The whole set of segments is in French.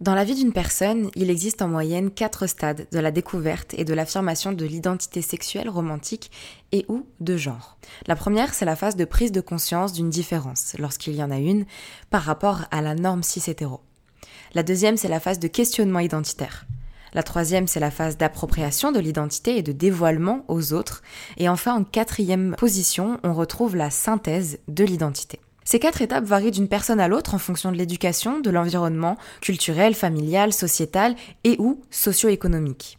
Dans la vie d'une personne, il existe en moyenne quatre stades de la découverte et de l'affirmation de l'identité sexuelle romantique et ou de genre. La première, c'est la phase de prise de conscience d'une différence, lorsqu'il y en a une, par rapport à la norme cis-hétéro. La deuxième, c'est la phase de questionnement identitaire. La troisième, c'est la phase d'appropriation de l'identité et de dévoilement aux autres. Et enfin, en quatrième position, on retrouve la synthèse de l'identité. Ces quatre étapes varient d'une personne à l'autre en fonction de l'éducation, de l'environnement culturel, familial, sociétal et ou socio-économique.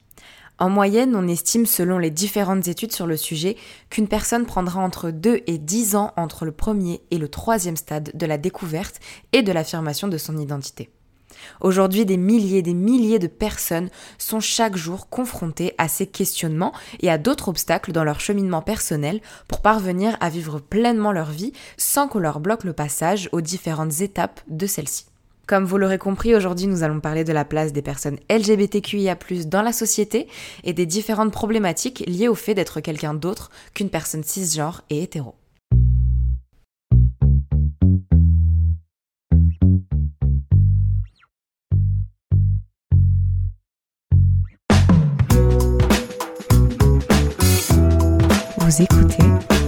En moyenne, on estime, selon les différentes études sur le sujet, qu'une personne prendra entre 2 et 10 ans entre le premier et le troisième stade de la découverte et de l'affirmation de son identité. Aujourd'hui, des milliers et des milliers de personnes sont chaque jour confrontées à ces questionnements et à d'autres obstacles dans leur cheminement personnel pour parvenir à vivre pleinement leur vie sans qu'on leur bloque le passage aux différentes étapes de celle-ci. Comme vous l'aurez compris, aujourd'hui nous allons parler de la place des personnes LGBTQIA+ dans la société et des différentes problématiques liées au fait d'être quelqu'un d'autre qu'une personne cisgenre et hétéro. Vous écoutez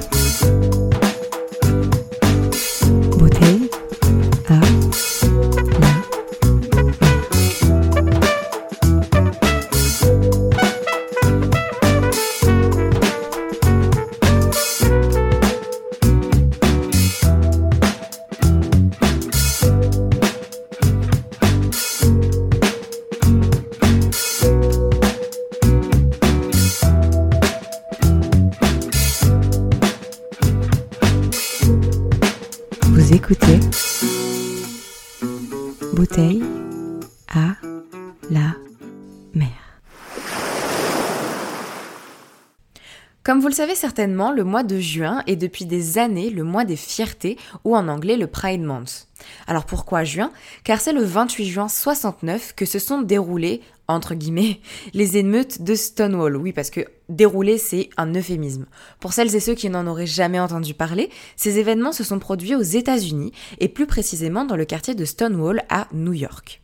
le savez certainement, le mois de juin est depuis des années le mois des fiertés ou en anglais le Pride Month. Alors pourquoi juin? Car c'est le 28 juin 69 que se sont déroulées, entre guillemets, les émeutes de Stonewall. Oui, parce que dérouler, c'est un euphémisme. Pour celles et ceux qui n'en auraient jamais entendu parler, ces événements se sont produits aux États-Unis et plus précisément dans le quartier de Stonewall à New York.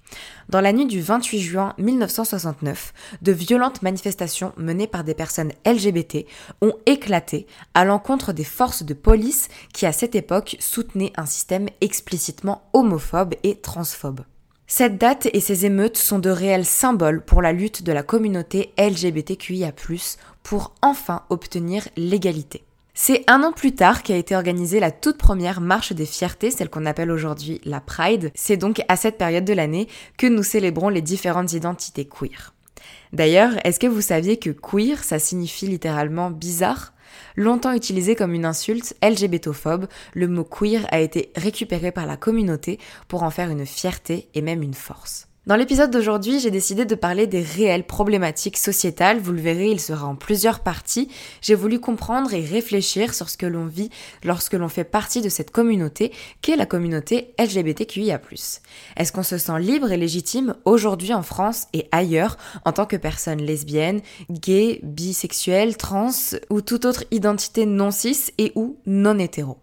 Dans la nuit du 28 juin 1969, de violentes manifestations menées par des personnes LGBT ont éclaté à l'encontre des forces de police qui à cette époque soutenaient un système explicitement homophobe et transphobe. Cette date et ces émeutes sont de réels symboles pour la lutte de la communauté LGBTQIA+, pour enfin obtenir l'égalité. C'est un an plus tard qu'a été organisée la toute première marche des fiertés, celle qu'on appelle aujourd'hui la Pride. C'est donc à cette période de l'année que nous célébrons les différentes identités queer. D'ailleurs, est-ce que vous saviez que queer, ça signifie littéralement bizarre? Longtemps utilisé comme une insulte LGBTophobe, le mot queer a été récupéré par la communauté pour en faire une fierté et même une force. Dans l'épisode d'aujourd'hui, j'ai décidé de parler des réelles problématiques sociétales. Vous le verrez, il sera en plusieurs parties. J'ai voulu comprendre et réfléchir sur ce que l'on vit lorsque l'on fait partie de cette communauté qu'est la communauté LGBTQIA+. Est-ce qu'on se sent libre et légitime aujourd'hui en France et ailleurs en tant que personne lesbienne, gay, bisexuelle, trans ou toute autre identité non cis et ou non hétéro?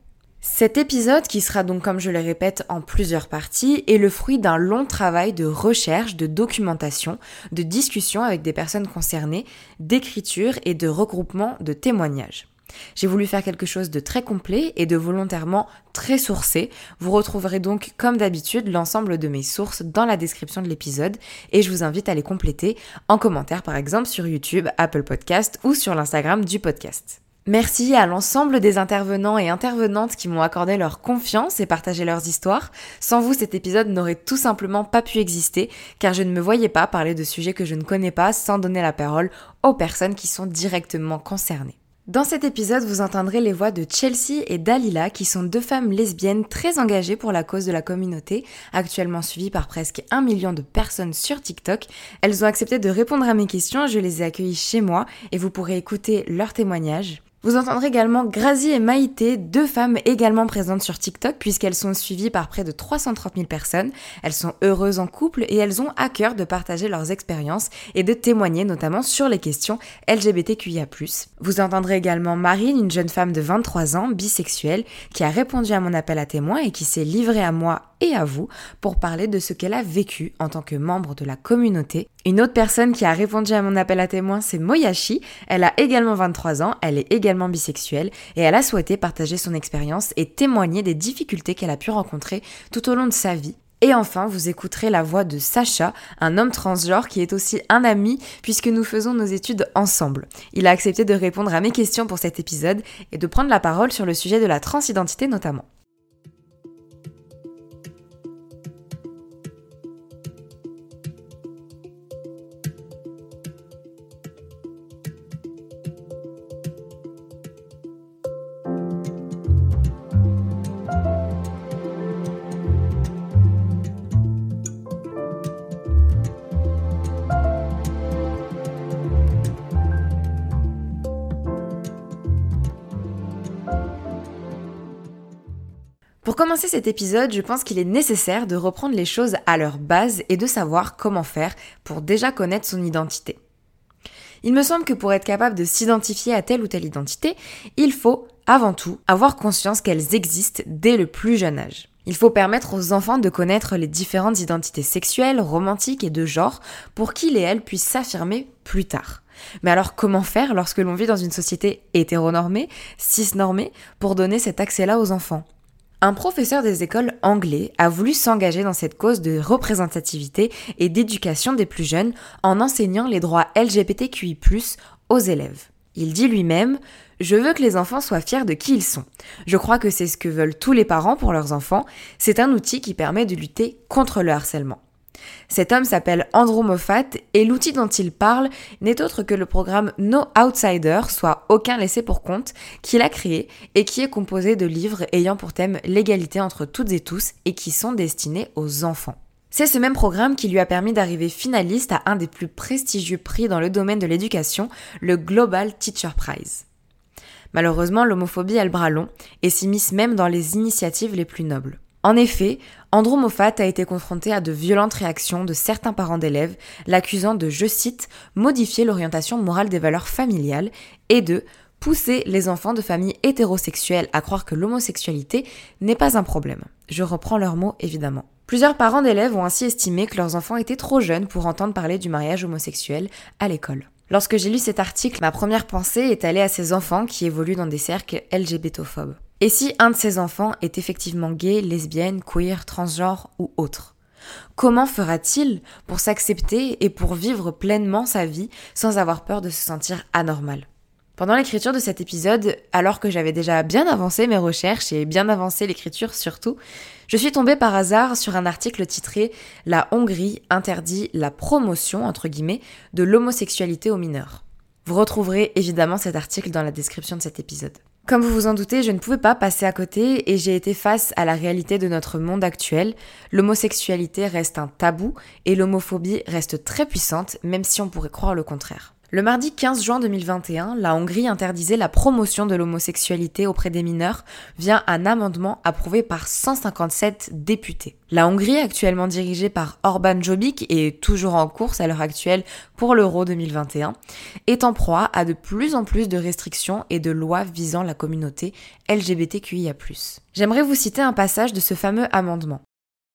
Cet épisode, qui sera donc comme je le répète en plusieurs parties, est le fruit d'un long travail de recherche, de documentation, de discussion avec des personnes concernées, d'écriture et de regroupement de témoignages. J'ai voulu faire quelque chose de très complet et de volontairement très sourcé. Vous retrouverez donc, comme d'habitude, l'ensemble de mes sources dans la description de l'épisode et je vous invite à les compléter en commentaire par exemple sur YouTube, Apple Podcast ou sur l'Instagram du podcast. Merci à l'ensemble des intervenants et intervenantes qui m'ont accordé leur confiance et partagé leurs histoires. Sans vous, cet épisode n'aurait tout simplement pas pu exister, car je ne me voyais pas parler de sujets que je ne connais pas sans donner la parole aux personnes qui sont directement concernées. Dans cet épisode, vous entendrez les voix de Chelsea et Dalila, qui sont deux femmes lesbiennes très engagées pour la cause de la communauté, actuellement suivies par presque un million de personnes sur TikTok. Elles ont accepté de répondre à mes questions, je les ai accueillies chez moi et vous pourrez écouter leurs témoignages. Vous entendrez également Grazi et Maïté, deux femmes également présentes sur TikTok puisqu'elles sont suivies par près de 330 000 personnes. Elles sont heureuses en couple et elles ont à cœur de partager leurs expériences et de témoigner notamment sur les questions LGBTQIA+. Vous entendrez également Marine, une jeune femme de 23 ans, bisexuelle, qui a répondu à mon appel à témoins et qui s'est livrée à moi et à vous pour parler de ce qu'elle a vécu en tant que membre de la communauté. Une autre personne qui a répondu à mon appel à témoins, c'est Moyashi. Elle a également 23 ans, elle est également bisexuelle et elle a souhaité partager son expérience et témoigner des difficultés qu'elle a pu rencontrer tout au long de sa vie et enfin, vous écouterez la voix de Sacha, un homme transgenre qui est aussi un ami puisque nous faisons nos études ensemble. Il a accepté de répondre à mes questions pour cet épisode et de prendre la parole sur le sujet de la transidentité notamment. Pour commencer cet épisode, je pense qu'il est nécessaire de reprendre les choses à leur base et de savoir comment faire pour déjà connaître son identité. Il me semble que pour être capable de s'identifier à telle ou telle identité, il faut, avant tout, avoir conscience qu'elles existent dès le plus jeune âge. Il faut permettre aux enfants de connaître les différentes identités sexuelles, romantiques et de genre pour qu'ils et elles puissent s'affirmer plus tard. Mais alors comment faire lorsque l'on vit dans une société hétéronormée, cisnormée, pour donner cet accès-là aux enfants? Un professeur des écoles anglais a voulu s'engager dans cette cause de représentativité et d'éducation des plus jeunes en enseignant les droits LGBTQI+, aux élèves. Il dit lui-même Je veux que les enfants soient fiers de qui ils sont. Je crois que c'est ce que veulent tous les parents pour leurs enfants. C'est un outil qui permet de lutter contre le harcèlement. Cet homme s'appelle Andrew Moffat et l'outil dont il parle n'est autre que le programme No Outsider, soit Aucun laissé pour compte, qu'il a créé et qui est composé de livres ayant pour thème l'égalité entre toutes et tous et qui sont destinés aux enfants. C'est ce même programme qui lui a permis d'arriver finaliste à un des plus prestigieux prix dans le domaine de l'éducation, le Global Teacher Prize. Malheureusement, l'homophobie a le bras long et s'immisce même dans les initiatives les plus nobles. En effet, Andrew Moffat a été confronté à de violentes réactions de certains parents d'élèves, l'accusant de, je cite, modifier l'orientation morale des valeurs familiales et de pousser les enfants de familles hétérosexuelles à croire que l'homosexualité n'est pas un problème. Je reprends leurs mots évidemment. Plusieurs parents d'élèves ont ainsi estimé que leurs enfants étaient trop jeunes pour entendre parler du mariage homosexuel à l'école. Lorsque j'ai lu cet article, ma première pensée est allée à ces enfants qui évoluent dans des cercles LGBTophobes. Et si un de ces enfants est effectivement gay, lesbienne, queer, transgenre ou autre? Comment fera-t-il pour s'accepter et pour vivre pleinement sa vie sans avoir peur de se sentir anormal? Pendant l'écriture de cet épisode, alors que j'avais déjà bien avancé mes recherches et bien avancé l'écriture surtout, je suis tombée par hasard sur un article titré La Hongrie interdit la promotion, entre guillemets, de l'homosexualité aux mineurs. Vous retrouverez évidemment cet article dans la description de cet épisode. Comme vous vous en doutez, je ne pouvais pas passer à côté et j'ai été face à la réalité de notre monde actuel. L'homosexualité reste un tabou et l'homophobie reste très puissante, même si on pourrait croire le contraire. Le mardi 15 juin 2021, la Hongrie interdisait la promotion de l'homosexualité auprès des mineurs via un amendement approuvé par 157 députés. La Hongrie, actuellement dirigée par Orban Jobbik et toujours en course à l'heure actuelle pour l'Euro 2021, est en proie à de plus en plus de restrictions et de lois visant la communauté LGBTQIA+. J'aimerais vous citer un passage de ce fameux amendement.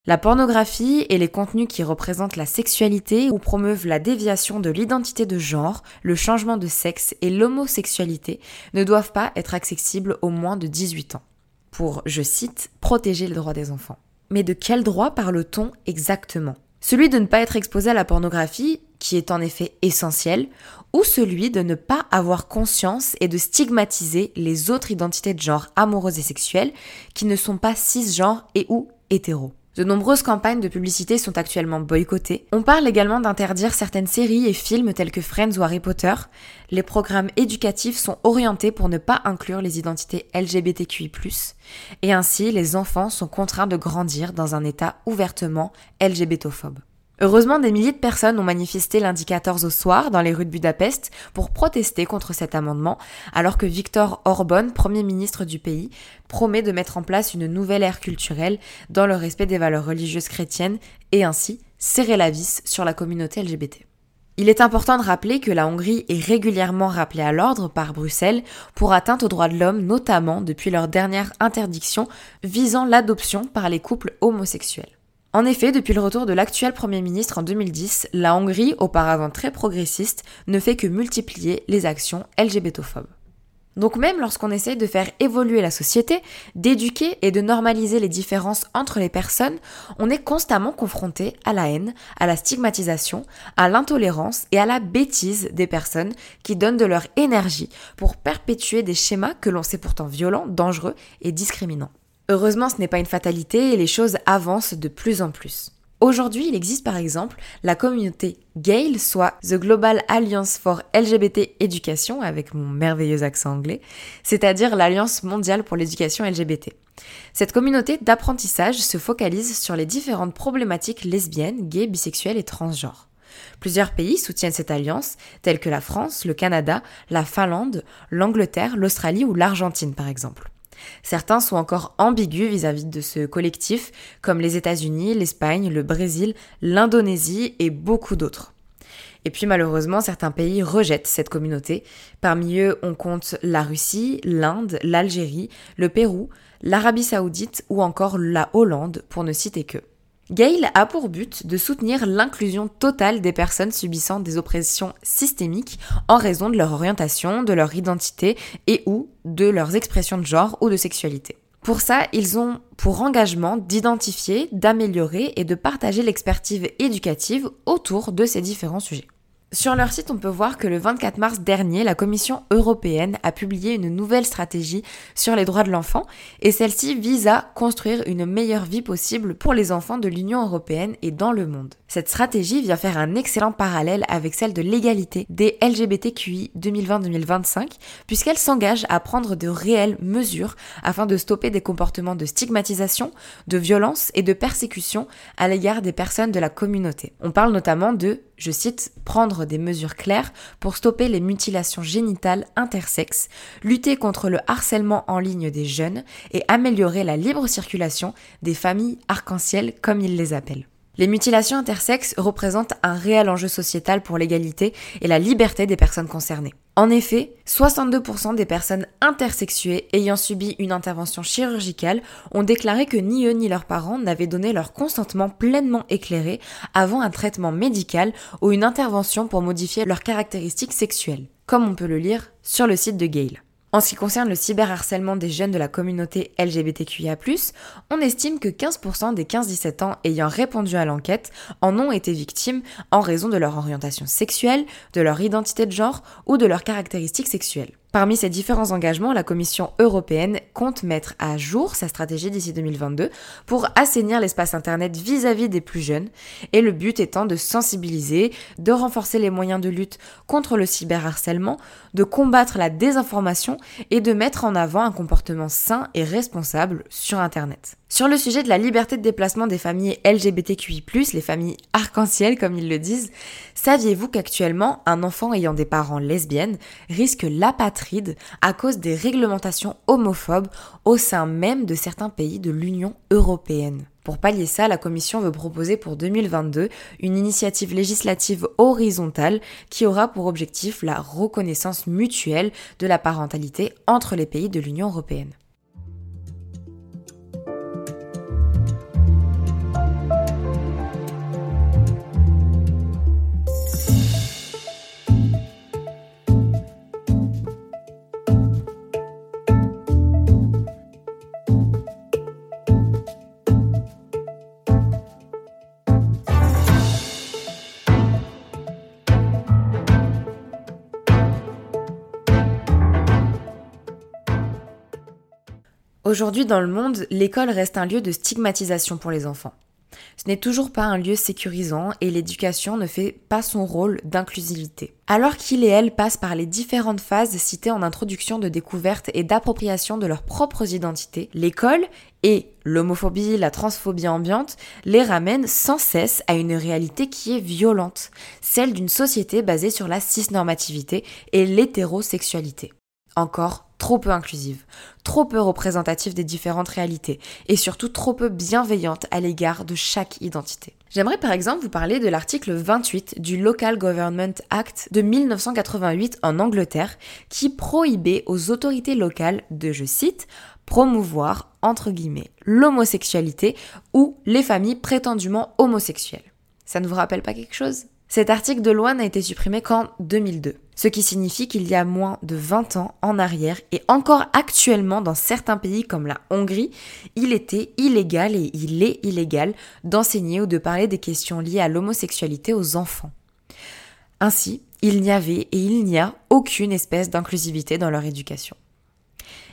La pornographie et les contenus qui représentent la sexualité ou promeuvent la déviation de l'identité de genre, le changement de sexe et l'homosexualité ne doivent pas être accessibles aux moins de 18 ans. Pour, je cite, protéger le droit des enfants. Mais de quel droit parle-t-on exactement? Celui de ne pas être exposé à la pornographie, qui est en effet essentiel, ou celui de ne pas avoir conscience et de stigmatiser les autres identités de genre amoureuses et sexuelles qui ne sont pas cisgenres et ou hétéros? De nombreuses campagnes de publicité sont actuellement boycottées. On parle également d'interdire certaines séries et films tels que Friends ou Harry Potter. Les programmes éducatifs sont orientés pour ne pas inclure les identités LGBTQI+. Et ainsi, les enfants sont contraints de grandir dans un état ouvertement LGBTophobe. Heureusement, des milliers de personnes ont manifesté lundi 14 au soir dans les rues de Budapest pour protester contre cet amendement, alors que Viktor Orban, Premier ministre du pays, promet de mettre en place une nouvelle ère culturelle dans le respect des valeurs religieuses chrétiennes et ainsi serrer la vis sur la communauté LGBT. Il est important de rappeler que la Hongrie est régulièrement rappelée à l'ordre par Bruxelles pour atteinte aux droits de l'homme, notamment depuis leur dernière interdiction visant l'adoption par les couples homosexuels. En effet, depuis le retour de l'actuel Premier ministre en 2010, la Hongrie, auparavant très progressiste, ne fait que multiplier les actions LGBTophobes. Donc même lorsqu'on essaye de faire évoluer la société, d'éduquer et de normaliser les différences entre les personnes, on est constamment confronté à la haine, à la stigmatisation, à l'intolérance et à la bêtise des personnes qui donnent de leur énergie pour perpétuer des schémas que l'on sait pourtant violents, dangereux et discriminants. Heureusement, ce n'est pas une fatalité et les choses avancent de plus en plus. Aujourd'hui, il existe par exemple la communauté GALE, soit The Global Alliance for LGBT Education, avec mon merveilleux accent anglais, c'est-à-dire l'Alliance mondiale pour l'éducation LGBT. Cette communauté d'apprentissage se focalise sur les différentes problématiques lesbiennes, gays, bisexuelles et transgenres. Plusieurs pays soutiennent cette alliance, tels que la France, le Canada, la Finlande, l'Angleterre, l'Australie ou l'Argentine par exemple. Certains sont encore ambigus vis-à-vis de ce collectif, comme les États-Unis, l'Espagne, le Brésil, l'Indonésie et beaucoup d'autres. Et puis malheureusement, certains pays rejettent cette communauté. Parmi eux, on compte la Russie, l'Inde, l'Algérie, le Pérou, l'Arabie saoudite ou encore la Hollande, pour ne citer que. Gail a pour but de soutenir l'inclusion totale des personnes subissant des oppressions systémiques en raison de leur orientation, de leur identité et ou de leurs expressions de genre ou de sexualité. Pour ça, ils ont pour engagement d'identifier, d'améliorer et de partager l'expertise éducative autour de ces différents sujets. Sur leur site, on peut voir que le 24 mars dernier, la Commission européenne a publié une nouvelle stratégie sur les droits de l'enfant et celle-ci vise à construire une meilleure vie possible pour les enfants de l'Union européenne et dans le monde. Cette stratégie vient faire un excellent parallèle avec celle de l'égalité des LGBTQI 2020-2025 puisqu'elle s'engage à prendre de réelles mesures afin de stopper des comportements de stigmatisation, de violence et de persécution à l'égard des personnes de la communauté. On parle notamment de je cite, prendre des mesures claires pour stopper les mutilations génitales intersexes, lutter contre le harcèlement en ligne des jeunes et améliorer la libre circulation des familles arc-en-ciel comme ils les appellent. Les mutilations intersexes représentent un réel enjeu sociétal pour l'égalité et la liberté des personnes concernées. En effet, 62% des personnes intersexuées ayant subi une intervention chirurgicale ont déclaré que ni eux ni leurs parents n'avaient donné leur consentement pleinement éclairé avant un traitement médical ou une intervention pour modifier leurs caractéristiques sexuelles, comme on peut le lire sur le site de Gale. En ce qui concerne le cyberharcèlement des jeunes de la communauté LGBTQIA+, on estime que 15% des 15-17 ans ayant répondu à l'enquête en ont été victimes en raison de leur orientation sexuelle, de leur identité de genre ou de leurs caractéristiques sexuelles. Parmi ces différents engagements, la Commission européenne compte mettre à jour sa stratégie d'ici 2022 pour assainir l'espace Internet vis-à-vis des plus jeunes, et le but étant de sensibiliser, de renforcer les moyens de lutte contre le cyberharcèlement, de combattre la désinformation et de mettre en avant un comportement sain et responsable sur Internet. Sur le sujet de la liberté de déplacement des familles LGBTQI+, les familles arc-en-ciel comme ils le disent, saviez-vous qu'actuellement, un enfant ayant des parents lesbiennes risque l'apatride à cause des réglementations homophobes au sein même de certains pays de l'Union européenne? Pour pallier ça, la Commission veut proposer pour 2022 une initiative législative horizontale qui aura pour objectif la reconnaissance mutuelle de la parentalité entre les pays de l'Union européenne. Aujourd'hui dans le monde, l'école reste un lieu de stigmatisation pour les enfants. Ce n'est toujours pas un lieu sécurisant et l'éducation ne fait pas son rôle d'inclusivité. Alors qu'il et elle passent par les différentes phases citées en introduction de découverte et d'appropriation de leurs propres identités, l'école et l'homophobie, la transphobie ambiante les ramènent sans cesse à une réalité qui est violente, celle d'une société basée sur la cisnormativité et l'hétérosexualité. Encore trop peu inclusive, trop peu représentative des différentes réalités et surtout trop peu bienveillante à l'égard de chaque identité. J'aimerais par exemple vous parler de l'article 28 du Local Government Act de 1988 en Angleterre qui prohibait aux autorités locales de, je cite, promouvoir, entre guillemets, l'homosexualité ou les familles prétendument homosexuelles. Ça ne vous rappelle pas quelque chose? Cet article de loi n'a été supprimé qu'en 2002 ce qui signifie qu'il y a moins de 20 ans en arrière et encore actuellement dans certains pays comme la Hongrie, il était illégal et il est illégal d'enseigner ou de parler des questions liées à l'homosexualité aux enfants. Ainsi, il n'y avait et il n'y a aucune espèce d'inclusivité dans leur éducation.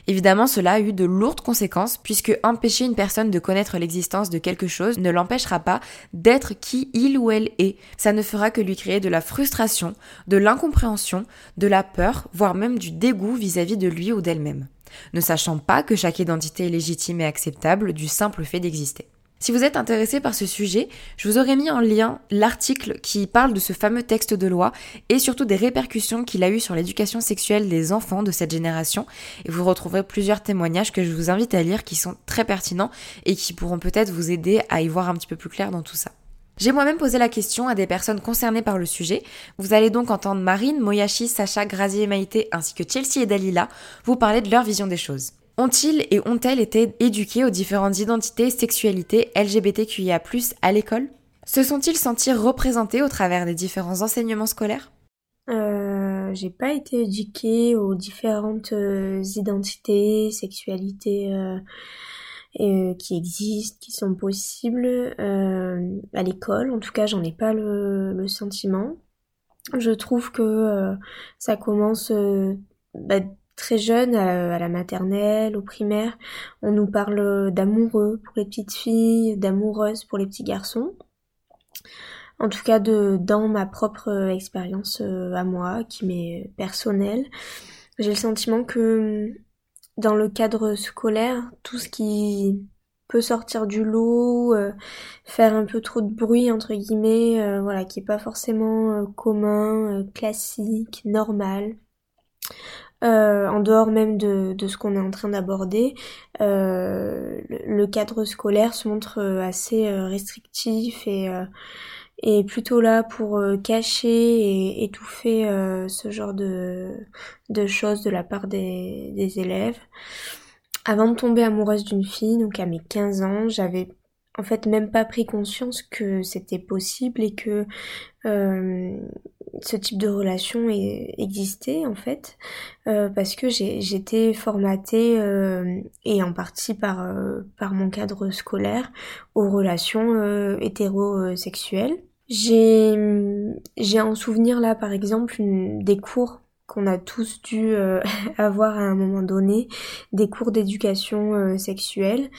Évidemment, cela a eu de lourdes conséquences puisque empêcher une personne de connaître l'existence de quelque chose ne l'empêchera pas d'être qui il ou elle est. Ça ne fera que lui créer de la frustration, de l'incompréhension, de la peur, voire même du dégoût vis-à-vis -vis de lui ou d'elle-même, ne sachant pas que chaque identité est légitime et acceptable du simple fait d'exister. Si vous êtes intéressé par ce sujet, je vous aurais mis en lien l'article qui parle de ce fameux texte de loi et surtout des répercussions qu'il a eu sur l'éducation sexuelle des enfants de cette génération. Et vous retrouverez plusieurs témoignages que je vous invite à lire qui sont très pertinents et qui pourront peut-être vous aider à y voir un petit peu plus clair dans tout ça. J'ai moi-même posé la question à des personnes concernées par le sujet. Vous allez donc entendre Marine, Moyashi, Sacha, Grazier et Maïté ainsi que Chelsea et Dalila vous parler de leur vision des choses. Ont-ils et ont-elles été éduqués aux différentes identités, sexualités LGBTQIA+, à l'école? Se sont-ils sentis représentés au travers des différents enseignements scolaires? Euh, J'ai pas été éduquée aux différentes euh, identités, sexualités euh, euh, qui existent, qui sont possibles à l'école. En tout cas, j'en ai pas le, sentiment. Je trouve que ça commence bah, très jeune, à, la maternelle, au primaire, on nous parle d'amoureux pour les petites filles, d'amoureuses pour les petits garçons. En tout cas, dans ma propre expérience euh, à moi, qui m'est personnelle, j'ai le sentiment que dans le cadre scolaire, tout ce qui peut sortir du lot, euh, faire un peu trop de bruit entre guillemets, euh, voilà, qui est pas forcément commun, classique, normal, euh, en dehors même de, de ce qu'on est en train d'aborder, euh, le, cadre scolaire se montre euh, assez restrictif et, et plutôt là pour cacher et étouffer ce genre de, de choses de la part des, des élèves. Avant de tomber amoureuse d'une fille, donc à mes 15 ans, j'avais en fait même pas pris conscience que c'était possible et que euh, ce type de relation existait en fait euh, parce que j'étais formatée euh, et en partie par par mon cadre scolaire aux relations hétérosexuelles. J'ai j'ai en souvenir là par exemple des cours qu'on a tous dû avoir à un moment donné, des cours d'éducation sexuelle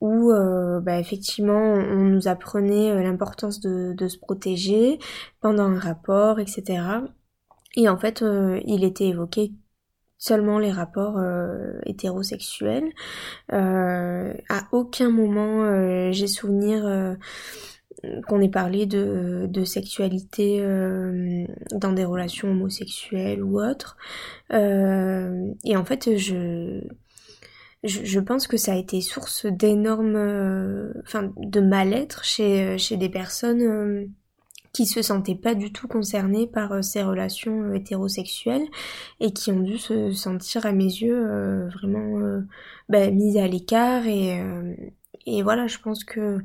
où euh, bah, effectivement on nous apprenait euh, l'importance de, de, se protéger pendant un rapport, etc. Et en fait, euh, il était évoqué seulement les rapports hétérosexuels. à aucun moment j'ai souvenir qu'on ait parlé de, de sexualité dans des relations homosexuelles ou autres. et en fait, je je, pense que ça a été source d'énormes, euh, enfin, de mal-être chez, euh, chez des personnes euh, qui se sentaient pas du tout concernées par ces relations hétérosexuelles et qui ont dû se sentir à mes yeux vraiment bah, mises à l'écart et et voilà, je pense que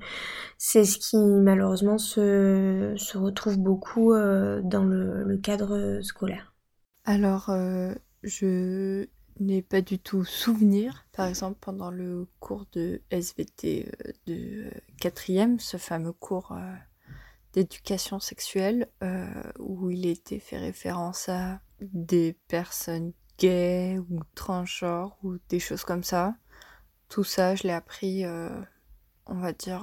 c'est ce qui malheureusement se, se retrouve beaucoup dans le, le, cadre scolaire. Alors, je n'ai pas du tout souvenir, par exemple pendant le cours de SVT euh, de quatrième, ce fameux cours euh, d'éducation sexuelle, euh, où il était fait référence à des personnes gays ou transgenres ou des choses comme ça. tout ça, je l'ai appris, on va dire,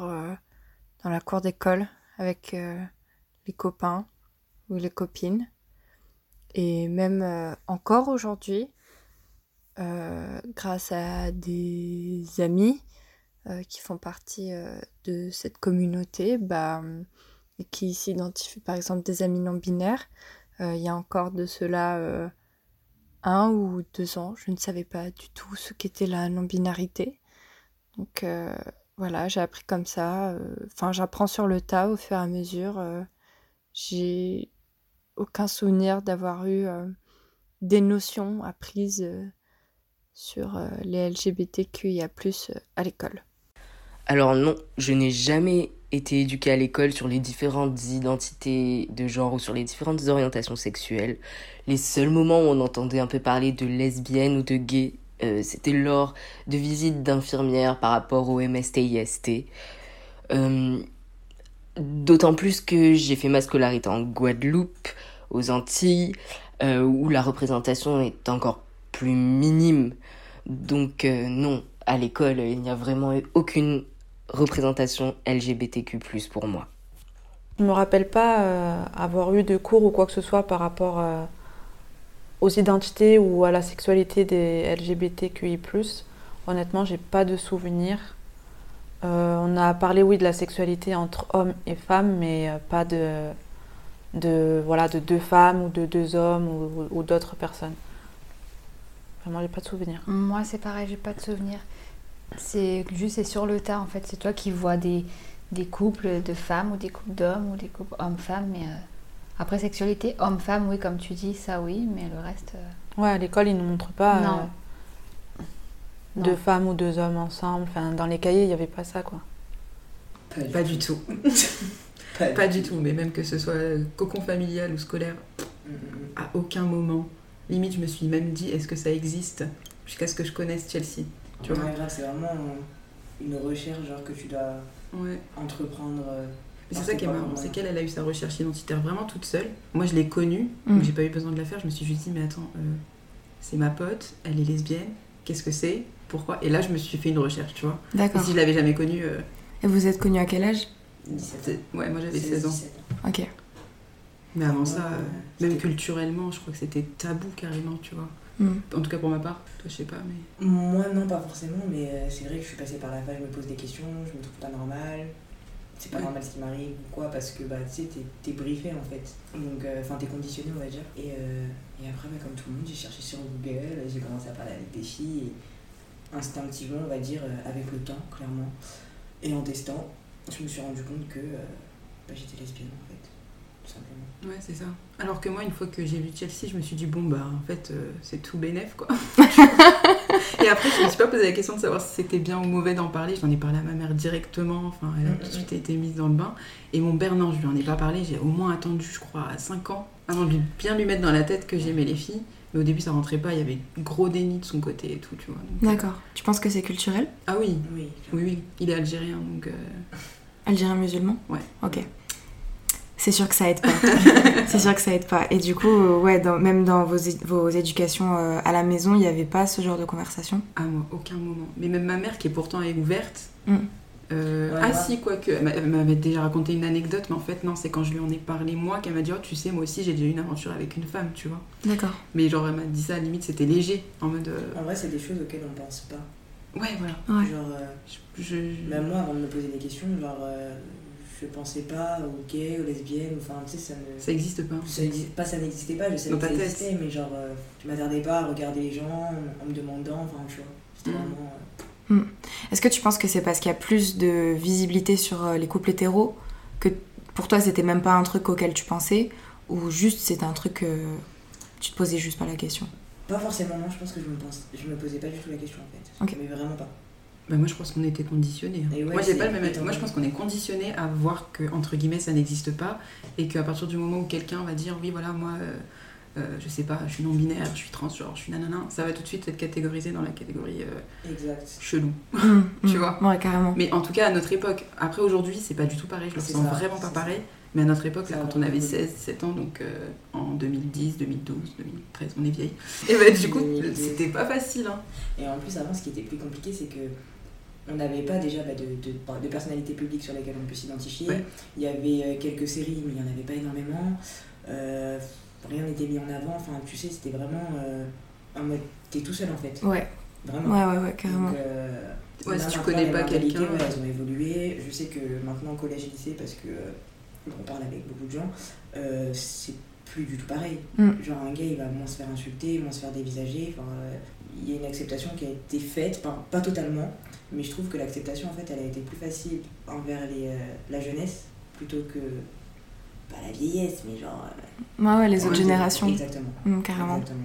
dans la cour d'école avec les copains ou les copines. Et même encore aujourd'hui, grâce à des amis qui font partie de cette communauté, bah, et qui s'identifient par exemple des amis non binaires, il y a encore de cela un ou deux ans, je ne savais pas du tout ce qu'était la non-binarité. Donc euh, voilà, j'ai appris comme ça. Euh, enfin, j'apprends sur le tas au fur et à mesure. Euh, j'ai aucun souvenir d'avoir eu des notions apprises sur les LGBTQIA+ à l'école. Alors non, je n'ai jamais été éduquée à l'école sur les différentes identités de genre ou sur les différentes orientations sexuelles. Les seuls moments où on entendait un peu parler de lesbienne ou de gay, euh, c'était lors de visites d'infirmières par rapport au MST-IST. Euh, d'autant plus que j'ai fait ma scolarité en Guadeloupe, aux Antilles, euh, où la représentation est encore plus minime. Donc non, à l'école, il n'y a vraiment eu aucune représentation LGBTQ+, pour moi. Je me rappelle pas euh, avoir eu de cours ou quoi que ce soit par rapport euh, aux identités ou à la sexualité des LGBTQI+. Honnêtement, j'ai pas de souvenirs. Euh, on a parlé, oui, de la sexualité entre hommes et femmes, mais pas de, voilà, de deux femmes ou de deux hommes ou d'autres personnes. Vraiment, j'ai pas de souvenirs. Moi, c'est pareil, j'ai pas de souvenirs. C'est juste c'est sur le tas en fait. C'est toi qui vois des, des couples de femmes ou des couples d'hommes ou des couples hommes-femmes. Mais euh, après sexualité, homme-femme, oui, comme tu dis, ça oui, mais le reste. Euh, ouais, à l'école, ils ne montrent pas non. Euh, deux femmes ou deux hommes ensemble. Enfin, dans les cahiers, il n'y avait pas ça quoi. Pas, du tout. pas, du tout, mais même que ce soit cocon familial ou scolaire, à aucun moment. Limite, je me suis même dit, est-ce que ça existe Jusqu'à ce que je connaisse Chelsea. Tu vois c'est vraiment une recherche genre que tu dois entreprendre. Euh, c'est ça qui est marrant, c'est qu'elle elle a eu sa recherche identitaire vraiment toute seule. Moi je l'ai connue, mm. mais j'ai pas eu besoin de la faire. Je me suis juste dit mais attends, euh, c'est ma pote, elle est lesbienne, qu'est-ce que c'est, pourquoi? Et là je me suis fait une recherche, tu vois. D'accord. Si je l'avais jamais connue. Euh, Et vous êtes connue à quel âge? 17 Ouais, moi j'avais 16 ans. Ok. Mais avant ça, même culturellement, je crois que c'était tabou carrément, tu vois. Mm. En tout cas pour ma part, toi je sais pas, mais. Moi non, pas forcément, mais euh, c'est vrai que je suis passée par la phase, je me pose des questions, je me trouve pas normal, c'est pas normal ce qui m'arrive ou quoi, parce que bah, tu sais, t'es, briefé en fait. Donc, euh, enfin, t'es conditionné, on va dire. Et, euh, et après, bah, comme tout le monde, j'ai cherché sur Google, j'ai commencé à parler avec des filles, et instinctivement, on va dire, avec le temps, clairement, et en testant, je me suis rendu compte que bah, j'étais lesbienne en fait. Ouais, c'est ça. Alors que moi, une fois que j'ai vu Chelsea, je me suis dit, bon, bah, en fait, euh, c'est tout bénef, quoi. et après, je me suis pas posé la question de savoir si c'était bien ou mauvais d'en parler. J'en ai parlé à ma mère directement. Enfin, elle a tout de suite été mise dans le bain. Et mon père, non, je lui en ai pas parlé. J'ai au moins attendu, je crois, à 5 ans avant de bien lui mettre dans la tête que j'aimais les filles. Mais au début, ça rentrait pas. Il y avait gros déni de son côté et tout, tu vois. Euh, D'accord. Tu penses que c'est culturel? Ah oui. Oui. Oui, oui. Il est algérien, donc. Euh, algérien musulman? Ouais. Ok c'est sûr que ça aide pas. c'est sûr que ça aide pas. Et du coup, euh, ouais, même dans vos, vos éducations euh, à la maison, il n'y avait pas ce genre de conversation? Ah, moi, aucun moment. Mais même ma mère, qui est pourtant est ouverte, mm. euh, ah si, quoique, elle m'avait déjà raconté une anecdote, mais en fait, non, c'est quand je lui en ai parlé, moi, qu'elle m'a dit, oh, tu sais, moi aussi, j'ai déjà eu une aventure avec une femme, tu vois. D'accord. Mais genre, elle m'a dit ça, à la limite, c'était léger, en mode... En vrai, c'est des choses auxquelles on pense pas. Ouais, voilà. Genre, je, même moi, avant de me poser des questions, genre je pensais pas aux gays, aux lesbiennes, enfin tu sais, ça ne. Ça n'existe pas. Ça pas ça n'existait pas, je savais que ça existait, mais genre, euh, je m'attardais pas à regarder les gens en me demandant, enfin tu vois. C'était mm. vraiment. Euh, mm. Est-ce que tu penses que c'est parce qu'il y a plus de visibilité sur euh, les couples hétéros que pour toi c'était même pas un truc auquel tu pensais ou juste c'était un truc que tu te posais juste pas la question? Pas forcément, non, je pense que je me, pense... je me posais pas du tout la question en fait. Mais vraiment pas. Bah, moi, je pense qu'on était conditionnés. Hein. moi, j'ai pas le même. Moi, je pense qu'on est conditionnés à voir que entre guillemets, ça n'existe pas et qu'à partir du moment où quelqu'un va dire oui, voilà, moi, euh, euh, je sais pas, je suis non binaire, je suis trans, genre, je suis nanana, ça va tout de suite être catégorisé dans la catégorie euh, chelou. Mmh, tu mmh. vois. Ouais, carrément. Mais en tout cas, à notre époque. Après, aujourd'hui, c'est pas du tout pareil. Je le sens vraiment pas pareil. Mais à notre époque, là, quand on avait 16, 17 ans, donc en 2010, 2012, 2013, on est vieille. Et bah, du coup, c'était pas facile. Hein. Et en plus, avant, ce qui était plus compliqué, c'est que on n'avait pas déjà bah, de, de, de, personnalités publiques sur lesquelles on peut s'identifier. Ouais. Il y avait euh, quelques séries, mais il n'y en avait pas énormément. Euh, rien n'était mis en avant. Enfin, tu sais, c'était vraiment euh, en mode, t'es tout seul en fait. Ouais. Vraiment. Ouais, ouais, ouais, carrément. Donc, euh, Ouais, si tu connais pas quelqu'un, ouais, elles ont évolué. Je sais que maintenant, collège et lycée, parce que euh, on parle avec beaucoup de gens, euh, c'est plus du tout pareil. Mm. Genre, un gars, il va moins se faire insulter, moins se faire dévisager. Enfin, euh, il y a une acceptation qui a été faite, pas, pas totalement, mais je trouve que l'acceptation, en fait, elle a été plus facile envers les, euh, la jeunesse plutôt que. Pas la vieillesse, mais genre. euh, Ouais, ouais, les autres générations. Exactement. Mm, carrément. Exactement.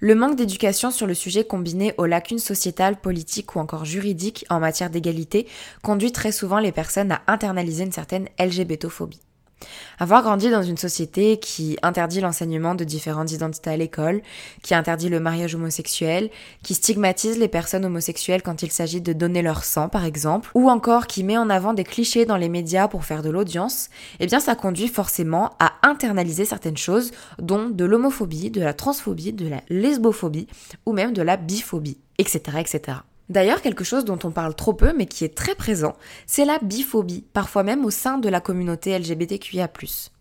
Le manque d'éducation sur le sujet combiné aux lacunes sociétales, politiques ou encore juridiques en matière d'égalité conduit très souvent les personnes à internaliser une certaine LGBTophobie. Avoir grandi dans une société qui interdit l'enseignement de différentes identités à l'école, qui interdit le mariage homosexuel, qui stigmatise les personnes homosexuelles quand il s'agit de donner leur sang par exemple, ou encore qui met en avant des clichés dans les médias pour faire de l'audience, eh bien ça conduit forcément à internaliser certaines choses, dont de l'homophobie, de la transphobie, de la lesbophobie ou même de la biphobie, etc. etc. D'ailleurs, quelque chose dont on parle trop peu mais qui est très présent, c'est la biphobie, parfois même au sein de la communauté LGBTQIA+.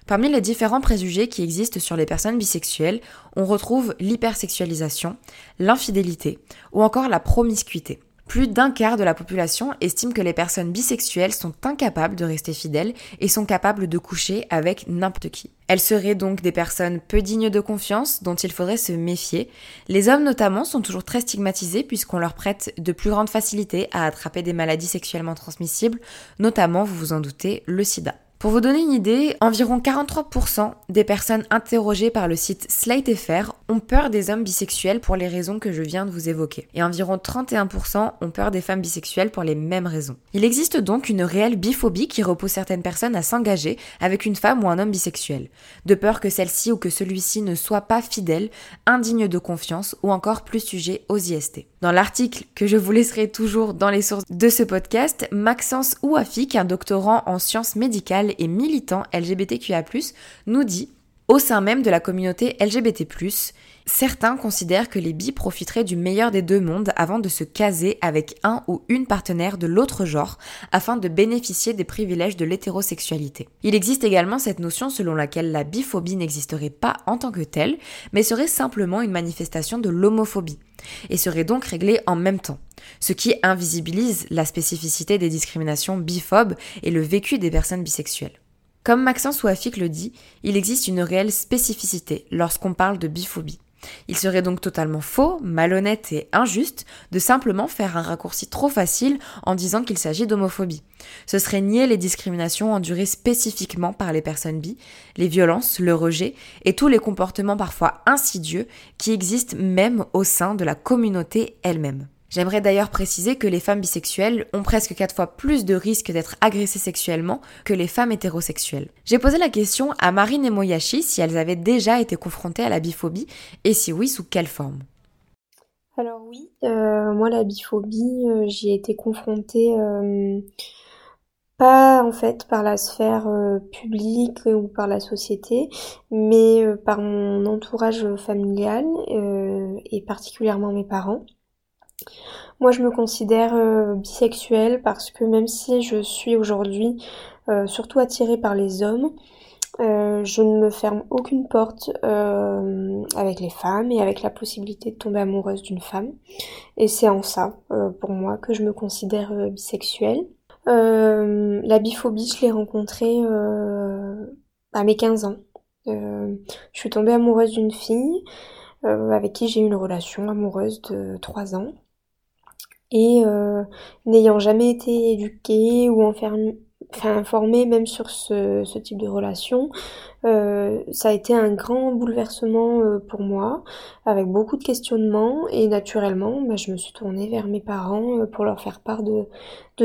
Parmi les différents préjugés qui existent sur les personnes bisexuelles, on retrouve l'hypersexualisation, l'infidélité ou encore la promiscuité. Plus d'un quart de la population estime que les personnes bisexuelles sont incapables de rester fidèles et sont capables de coucher avec n'importe qui. Elles seraient donc des personnes peu dignes de confiance dont il faudrait se méfier. Les hommes notamment sont toujours très stigmatisés puisqu'on leur prête de plus grandes facilités à attraper des maladies sexuellement transmissibles, notamment, vous vous en doutez, le sida. Pour vous donner une idée, environ 43% des personnes interrogées par le site SlateFR ont peur des hommes bisexuels pour les raisons que je viens de vous évoquer. Et environ 31% ont peur des femmes bisexuelles pour les mêmes raisons. Il existe donc une réelle biphobie qui repousse certaines personnes à s'engager avec une femme ou un homme bisexuel, de peur que celle-ci ou que celui-ci ne soit pas fidèle, indigne de confiance ou encore plus sujet aux IST. Dans l'article que je vous laisserai toujours dans les sources de ce podcast, Maxence Ouafik, un doctorant en sciences médicales et militant LGBTQIA+, nous dit Au sein même de la communauté LGBT+, certains considèrent que les bi profiteraient du meilleur des deux mondes avant de se caser avec un ou une partenaire de l'autre genre afin de bénéficier des privilèges de l'hétérosexualité. Il existe également cette notion selon laquelle la biphobie n'existerait pas en tant que telle, mais serait simplement une manifestation de l'homophobie et serait donc réglée en même temps, ce qui invisibilise la spécificité des discriminations biphobes et le vécu des personnes bisexuelles. Comme Maxence Ouafik le dit, il existe une réelle spécificité lorsqu'on parle de biphobie. Il serait donc totalement faux, malhonnête et injuste de simplement faire un raccourci trop facile en disant qu'il s'agit d'homophobie. Ce serait nier les discriminations endurées spécifiquement par les personnes bi, les violences, le rejet et tous les comportements parfois insidieux qui existent même au sein de la communauté elle-même. J'aimerais d'ailleurs préciser que les femmes bisexuelles ont presque 4 fois plus de risques d'être agressées sexuellement que les femmes hétérosexuelles. J'ai posé la question à Marine et Moyashi si elles avaient déjà été confrontées à la biphobie et si oui, sous quelle forme. Alors oui, euh, moi la biphobie, euh, j'y ai été confrontée euh, pas en fait par la sphère publique ou par la société, mais par mon entourage familial et particulièrement mes parents. Moi, je me considère euh, bisexuelle parce que même si je suis aujourd'hui euh, surtout attirée par les hommes, euh, je ne me ferme aucune porte avec les femmes et avec la possibilité de tomber amoureuse d'une femme. Et c'est en ça, pour moi, que je me considère bisexuelle. la biphobie, je l'ai rencontrée à mes 15 ans. je suis tombée amoureuse d'une fille avec qui j'ai eu une relation amoureuse de 3 ans et euh, n'ayant jamais été éduquée ou informée même sur ce, type de relation, euh, ça a été un grand bouleversement euh, pour moi, avec beaucoup de questionnements et naturellement, bah, je me suis tournée vers mes parents pour leur faire part de,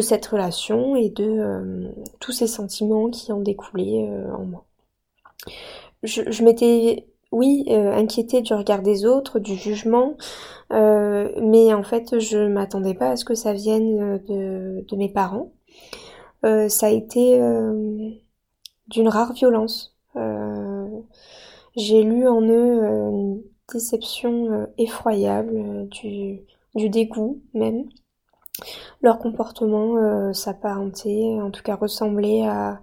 cette relation et de tous ces sentiments qui en découlaient en moi. Je m'étais oui, euh, inquiétée du regard des autres, du jugement, euh, mais en fait, je m'attendais pas à ce que ça vienne euh, de, mes parents. ça a été d'une rare violence. J'ai lu en eux une déception effroyable, du, du dégoût même. Leur comportement s'apparentait, en tout cas ressemblait à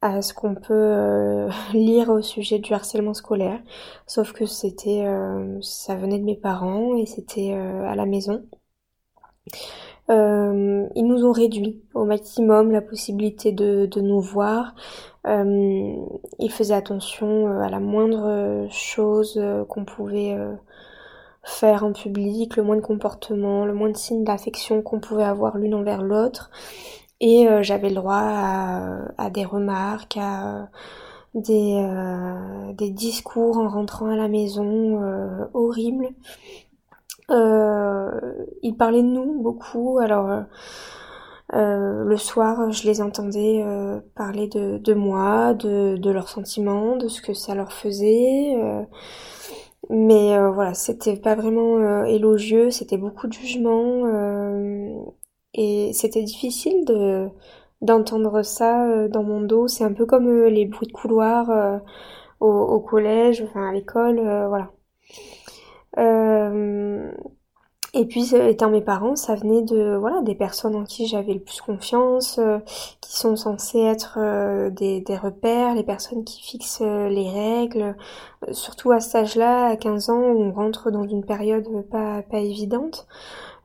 à ce qu'on peut euh, lire au sujet du harcèlement scolaire, sauf que c'était, euh, ça venait de mes parents et c'était euh, à la maison. ils nous ont réduit au maximum la possibilité de, de nous voir. ils faisaient attention à la moindre chose qu'on pouvait faire en public, le moindre comportement, le moindre signe d'affection qu'on pouvait avoir l'une envers l'autre. Et euh, j'avais le droit à, des remarques, à des, euh, des discours en rentrant à la maison euh, horribles. ils parlaient de nous beaucoup, alors le soir je les entendais parler de, de moi, de, de, leurs sentiments, de ce que ça leur faisait. mais voilà, c'était pas vraiment élogieux, c'était beaucoup de jugement et c'était difficile de d'entendre ça euh, dans mon dos. C'est un peu comme euh, les bruits de couloir euh, au, collège, enfin à l'école, voilà. et puis étant mes parents, ça venait de voilà des personnes en qui j'avais le plus confiance, qui sont censées être des, des, repères, les personnes qui fixent les règles, surtout à cet âge-là, à 15 ans, on rentre dans une période pas pas évidente.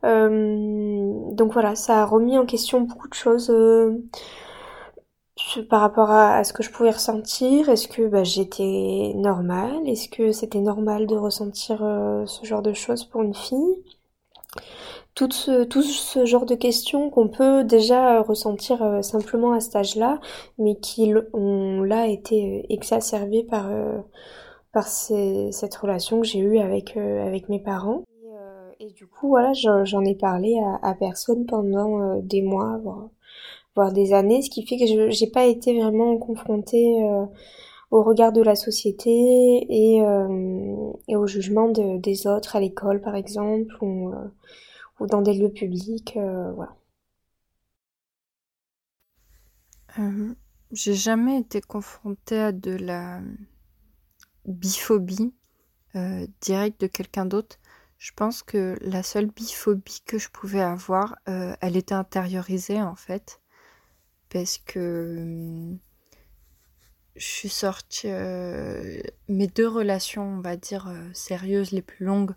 Euh, donc voilà, ça a remis en question beaucoup de choses euh, par rapport à, ce que je pouvais ressentir. Est-ce que bah, j'étais normale? Est-ce que c'était normal de ressentir euh, ce genre de choses pour une fille? Tout ce, ce genre de questions qu'on peut déjà ressentir simplement à cet âge-là, mais qui ont là été exacerbées par, par cette relation que j'ai eue avec, avec mes parents. Et du coup, voilà, j'en ai parlé à, personne pendant euh, des mois, voire, des années, ce qui fait que je j'ai pas été vraiment confrontée euh, au regard de la société et, euh, au jugement des autres à l'école, par exemple, ou, dans des lieux publics, voilà. j'ai jamais été confrontée à de la biphobie directe de quelqu'un d'autre, je pense que la seule biphobie que je pouvais avoir, euh, elle était intériorisée en fait. Parce que hum, je suis sortie. Euh, mes deux relations, on va dire, euh, sérieuses les plus longues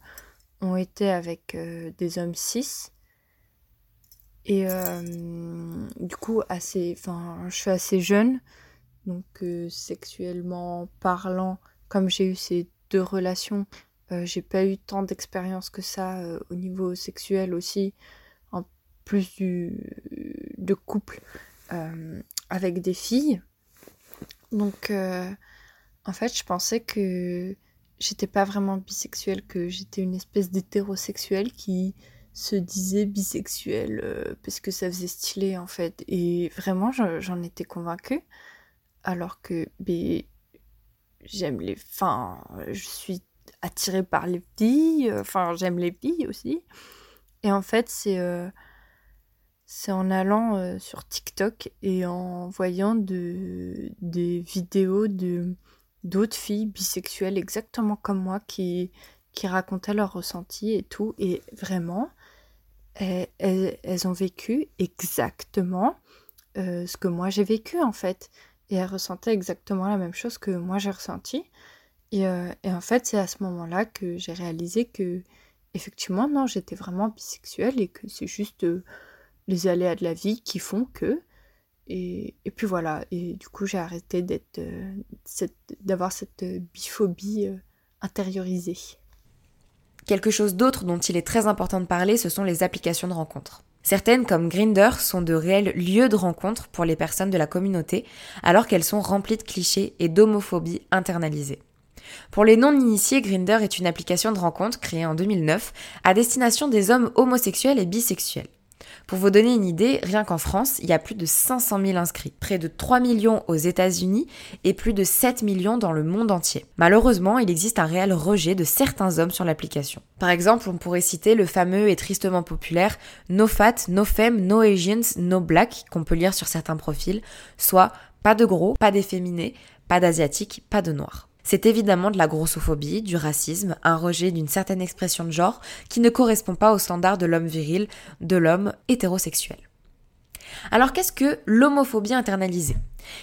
ont été avec des hommes cis. Et du coup, je suis assez jeune. Donc, sexuellement parlant, comme j'ai eu ces deux relations, j'ai pas eu tant d'expérience que ça euh, au niveau sexuel aussi, en plus du, de couple euh, avec des filles. Donc, en fait, je pensais que j'étais pas vraiment bisexuelle, que j'étais une espèce d'hétérosexuelle qui se disait bisexuelle parce que ça faisait stylé en fait. Et vraiment, j'en étais convaincue. Alors que ben, j'aime les. Enfin, je suis attirée par les filles. Euh, enfin, j'aime les filles aussi. Et en fait, c'est euh, en allant euh, sur TikTok et en voyant de, des vidéos de d'autres filles bisexuelles exactement comme moi qui, qui racontaient leurs ressentis et tout. Et vraiment, elles, elles, ont vécu exactement ce que moi j'ai vécu en fait. Et elles ressentaient exactement la même chose que moi j'ai ressenti. Euh, et, en fait, c'est à ce moment-là que j'ai réalisé que, effectivement, non, j'étais vraiment bisexuelle et que c'est juste euh, les aléas de la vie qui font que. Et, puis voilà, et du coup, j'ai arrêté d'être, euh, d'avoir cette biphobie intériorisée. Quelque chose d'autre dont il est très important de parler, ce sont les applications de rencontres. Certaines, comme Grinder, sont de réels lieux de rencontre pour les personnes de la communauté, alors qu'elles sont remplies de clichés et d'homophobie internalisée. Pour les non-initiés, Grinder est une application de rencontre créée en 2009 à destination des hommes homosexuels et bisexuels. Pour vous donner une idée, rien qu'en France, il y a plus de 500 000 inscrits, près de 3 millions aux États-Unis et plus de 7 millions dans le monde entier. Malheureusement, il existe un réel rejet de certains hommes sur l'application. Par exemple, on pourrait citer le fameux et tristement populaire No Fat, No Femme, No Asians, No Black qu'on peut lire sur certains profils, soit pas de gros, pas d'efféminés, pas d'asiatiques, pas de noirs c'est évidemment de la grossophobie, du racisme, un rejet d'une certaine expression de genre qui ne correspond pas au standard de l'homme viril, de l'homme hétérosexuel. Alors qu'est-ce que l'homophobie internalisée?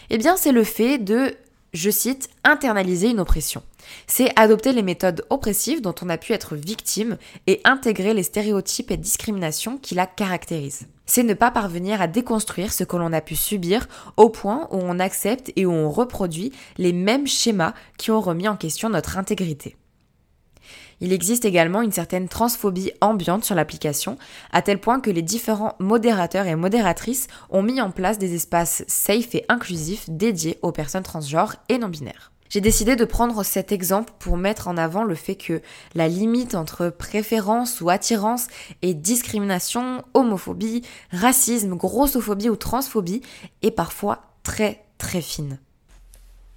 Eh bien c'est le fait de, je cite, internaliser une oppression. C'est adopter les méthodes oppressives dont on a pu être victime et intégrer les stéréotypes et discriminations qui la caractérisent c'est ne pas parvenir à déconstruire ce que l'on a pu subir au point où on accepte et où on reproduit les mêmes schémas qui ont remis en question notre intégrité. Il existe également une certaine transphobie ambiante sur l'application, à tel point que les différents modérateurs et modératrices ont mis en place des espaces safe et inclusifs dédiés aux personnes transgenres et non binaires. J'ai décidé de prendre cet exemple pour mettre en avant le fait que la limite entre préférence ou attirance et discrimination, homophobie, racisme, grossophobie ou transphobie est parfois très très fine.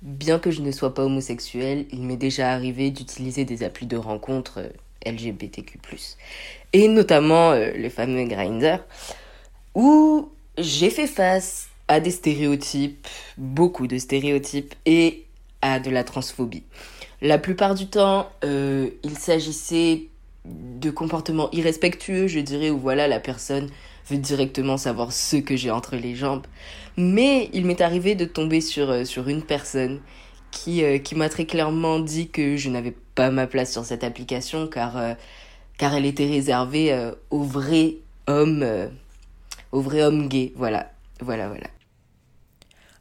Bien que je ne sois pas homosexuel, il m'est déjà arrivé d'utiliser des applis de rencontres euh, LGBTQ+. Et notamment euh, les fameux Grindr, où j'ai fait face à des stéréotypes, beaucoup de stéréotypes, et à de la transphobie. La plupart du temps, euh, il s'agissait de comportements irrespectueux, je dirais, où voilà, la personne veut directement savoir ce que j'ai entre les jambes. Mais il m'est arrivé de tomber sur, euh, une personne qui, euh, qui m'a très clairement dit que je n'avais pas ma place sur cette application car, car elle était réservée aux vrais hommes, aux vrais hommes gays. Voilà, voilà, voilà.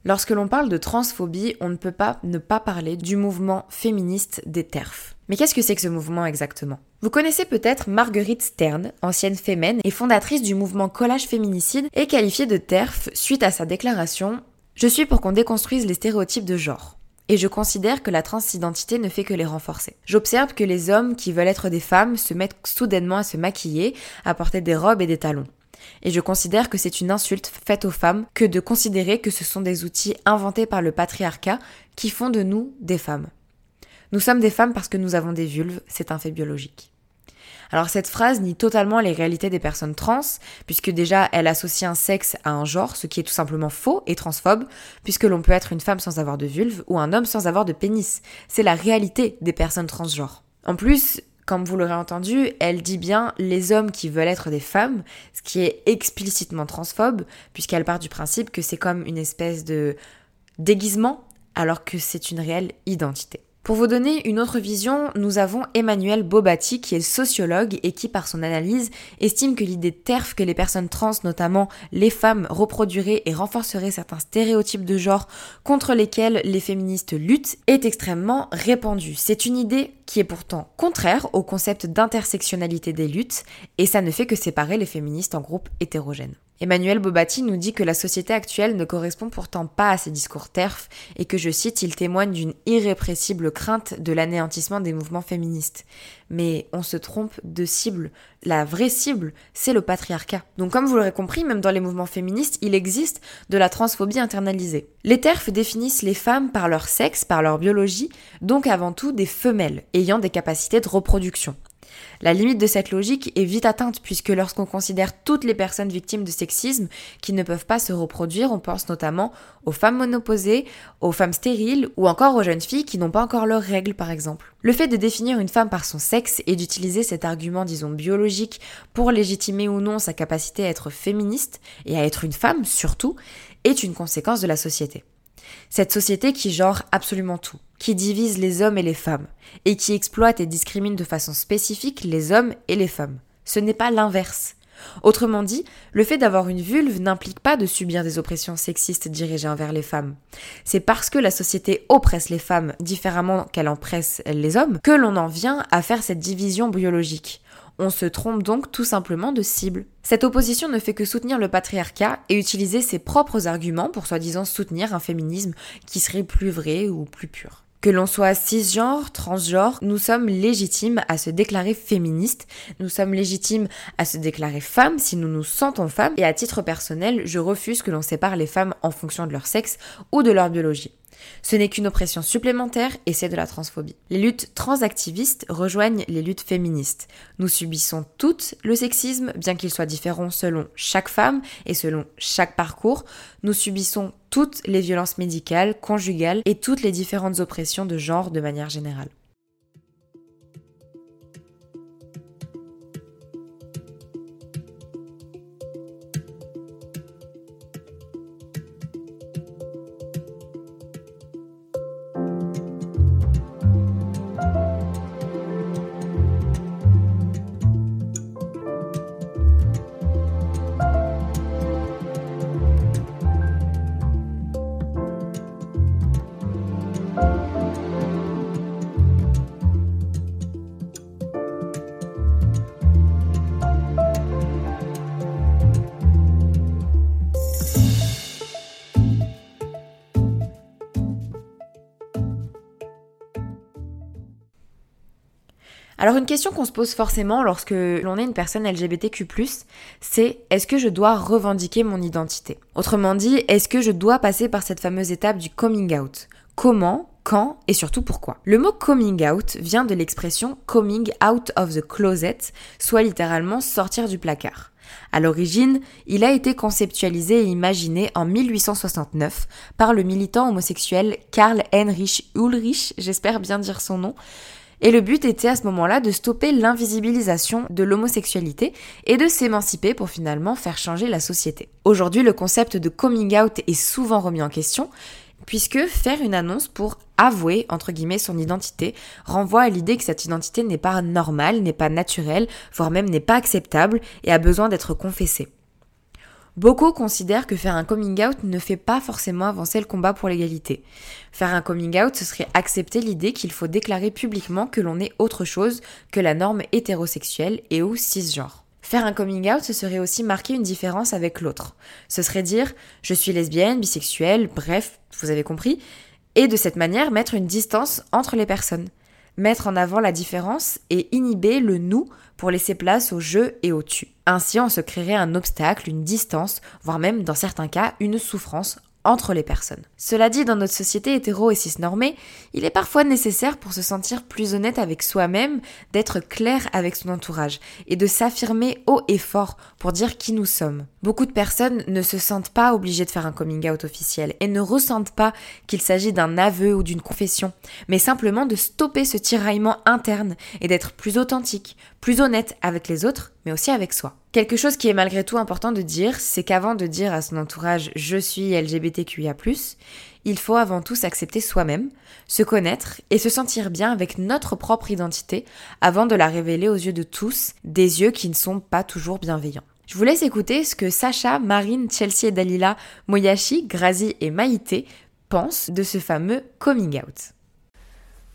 Lorsque l'on parle de transphobie, on ne peut pas ne pas parler du mouvement féministe des TERF. Mais qu'est-ce que c'est que ce mouvement exactement? Vous connaissez peut-être Marguerite Stern, ancienne fémène et fondatrice du mouvement Collage Féminicide et qualifiée de TERF suite à sa déclaration Je suis pour qu'on déconstruise les stéréotypes de genre. Et je considère que la transidentité ne fait que les renforcer. J'observe que les hommes qui veulent être des femmes se mettent soudainement à se maquiller, à porter des robes et des talons. Et je considère que c'est une insulte faite aux femmes que de considérer que ce sont des outils inventés par le patriarcat qui font de nous des femmes. Nous sommes des femmes parce que nous avons des vulves, c'est un fait biologique. Alors cette phrase nie totalement les réalités des personnes trans, puisque déjà elle associe un sexe à un genre, ce qui est tout simplement faux et transphobe, puisque l'on peut être une femme sans avoir de vulve ou un homme sans avoir de pénis. C'est la réalité des personnes transgenres. En plus, comme vous l'aurez entendu, elle dit bien les hommes qui veulent être des femmes, ce qui est explicitement transphobe, puisqu'elle part du principe que c'est comme une espèce de déguisement, alors que c'est une réelle identité. Pour vous donner une autre vision, nous avons Emmanuel Bobati qui est sociologue et qui par son analyse estime que l'idée terf que les personnes trans, notamment les femmes, reproduiraient et renforceraient certains stéréotypes de genre contre lesquels les féministes luttent est extrêmement répandue. C'est une idée qui est pourtant contraire au concept d'intersectionnalité des luttes et ça ne fait que séparer les féministes en groupes hétérogènes. Emmanuel Bobati nous dit que la société actuelle ne correspond pourtant pas à ces discours terfs et que, je cite, il témoigne d'une irrépressible crainte de l'anéantissement des mouvements féministes. Mais on se trompe de cible. La vraie cible, c'est le patriarcat. Donc comme vous l'aurez compris, même dans les mouvements féministes, il existe de la transphobie internalisée. Les terfs définissent les femmes par leur sexe, par leur biologie, donc avant tout des femelles, ayant des capacités de reproduction. La limite de cette logique est vite atteinte puisque lorsqu'on considère toutes les personnes victimes de sexisme qui ne peuvent pas se reproduire, on pense notamment aux femmes monoposées, aux femmes stériles ou encore aux jeunes filles qui n'ont pas encore leurs règles par exemple. Le fait de définir une femme par son sexe et d'utiliser cet argument disons biologique pour légitimer ou non sa capacité à être féministe et à être une femme surtout est une conséquence de la société. Cette société qui genre absolument tout, qui divise les hommes et les femmes, et qui exploite et discrimine de façon spécifique les hommes et les femmes. Ce n'est pas l'inverse. Autrement dit, le fait d'avoir une vulve n'implique pas de subir des oppressions sexistes dirigées envers les femmes. C'est parce que la société oppresse les femmes différemment qu'elle oppresse les hommes que l'on en vient à faire cette division biologique. On se trompe donc tout simplement de cible. Cette opposition ne fait que soutenir le patriarcat et utiliser ses propres arguments pour soi-disant soutenir un féminisme qui serait plus vrai ou plus pur. Que l'on soit cisgenre, transgenre, nous sommes légitimes à se déclarer féministes, nous sommes légitimes à se déclarer femmes si nous nous sentons femmes, et à titre personnel, je refuse que l'on sépare les femmes en fonction de leur sexe ou de leur biologie. Ce n'est qu'une oppression supplémentaire et c'est de la transphobie. Les luttes transactivistes rejoignent les luttes féministes. Nous subissons toutes le sexisme, bien qu'il soit différent selon chaque femme et selon chaque parcours. Nous subissons toutes les violences médicales, conjugales et toutes les différentes oppressions de genre de manière générale. Alors une question qu'on se pose forcément lorsque l'on est une personne LGBTQ+, c'est est-ce que je dois revendiquer mon identité? Autrement dit, est-ce que je dois passer par cette fameuse étape du coming out? Comment? Quand? Et surtout pourquoi? Le mot coming out vient de l'expression coming out of the closet, soit littéralement sortir du placard. À l'origine, il a été conceptualisé et imaginé en 1869 par le militant homosexuel Karl Heinrich Ulrich, j'espère bien dire son nom, et le but était à ce moment-là de stopper l'invisibilisation de l'homosexualité et de s'émanciper pour finalement faire changer la société. Aujourd'hui, le concept de coming out est souvent remis en question, puisque faire une annonce pour avouer, entre guillemets, son identité renvoie à l'idée que cette identité n'est pas normale, n'est pas naturelle, voire même n'est pas acceptable et a besoin d'être confessée. Beaucoup considèrent que faire un coming out ne fait pas forcément avancer le combat pour l'égalité. Faire un coming out, ce serait accepter l'idée qu'il faut déclarer publiquement que l'on est autre chose que la norme hétérosexuelle et ou cisgenre. Faire un coming out, ce serait aussi marquer une différence avec l'autre. Ce serait dire je suis lesbienne, bisexuelle, bref, vous avez compris, et de cette manière mettre une distance entre les personnes mettre en avant la différence et inhiber le nous pour laisser place au je et au tu. Ainsi, on se créerait un obstacle, une distance, voire même dans certains cas une souffrance entre les personnes. Cela dit, dans notre société hétéro et cisnormée, il est parfois nécessaire pour se sentir plus honnête avec soi-même, d'être clair avec son entourage et de s'affirmer haut et fort pour dire qui nous sommes. Beaucoup de personnes ne se sentent pas obligées de faire un coming out officiel et ne ressentent pas qu'il s'agit d'un aveu ou d'une confession, mais simplement de stopper ce tiraillement interne et d'être plus authentique, plus honnête avec les autres, mais aussi avec soi. Quelque chose qui est malgré tout important de dire, c'est qu'avant de dire à son entourage je suis LGBTQIA+, il faut avant tout s'accepter soi-même, se connaître et se sentir bien avec notre propre identité avant de la révéler aux yeux de tous, des yeux qui ne sont pas toujours bienveillants. Je vous laisse écouter ce que Sacha, Marine, Chelsea et Dalila, Moyashi, Grazi et Maïté pensent de ce fameux coming out.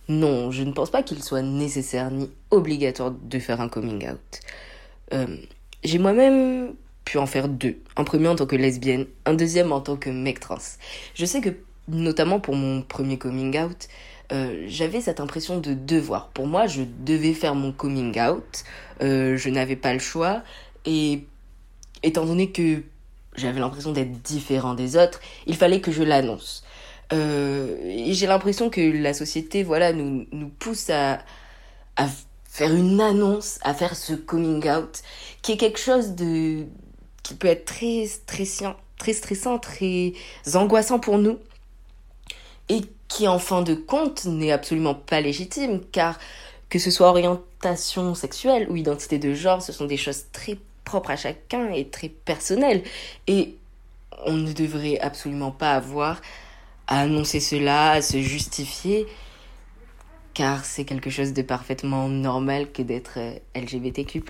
Non, je ne pense pas qu'il soit nécessaire ni obligatoire de faire un coming out. Euh, j'ai moi-même pu en faire deux. Un premier en tant que lesbienne, un deuxième en tant que mec trans. Je sais que, notamment pour mon premier coming out, euh, j'avais cette impression de devoir. Pour moi, je devais faire mon coming out. Euh, je n'avais pas le choix. Et étant donné que j'avais l'impression d'être différent des autres, il fallait que je l'annonce. J'ai l'impression que la société, voilà, nous, nous pousse à faire une annonce, à faire ce coming out, qui est quelque chose de qui peut être très stressant, très stressant, très angoissant pour nous, et qui en fin de compte n'est absolument pas légitime, car que ce soit orientation sexuelle ou identité de genre, ce sont des choses très propres à chacun et très personnelles, et on ne devrait absolument pas avoir à annoncer cela, à se justifier, car c'est quelque chose de parfaitement normal que d'être euh, LGBTQ.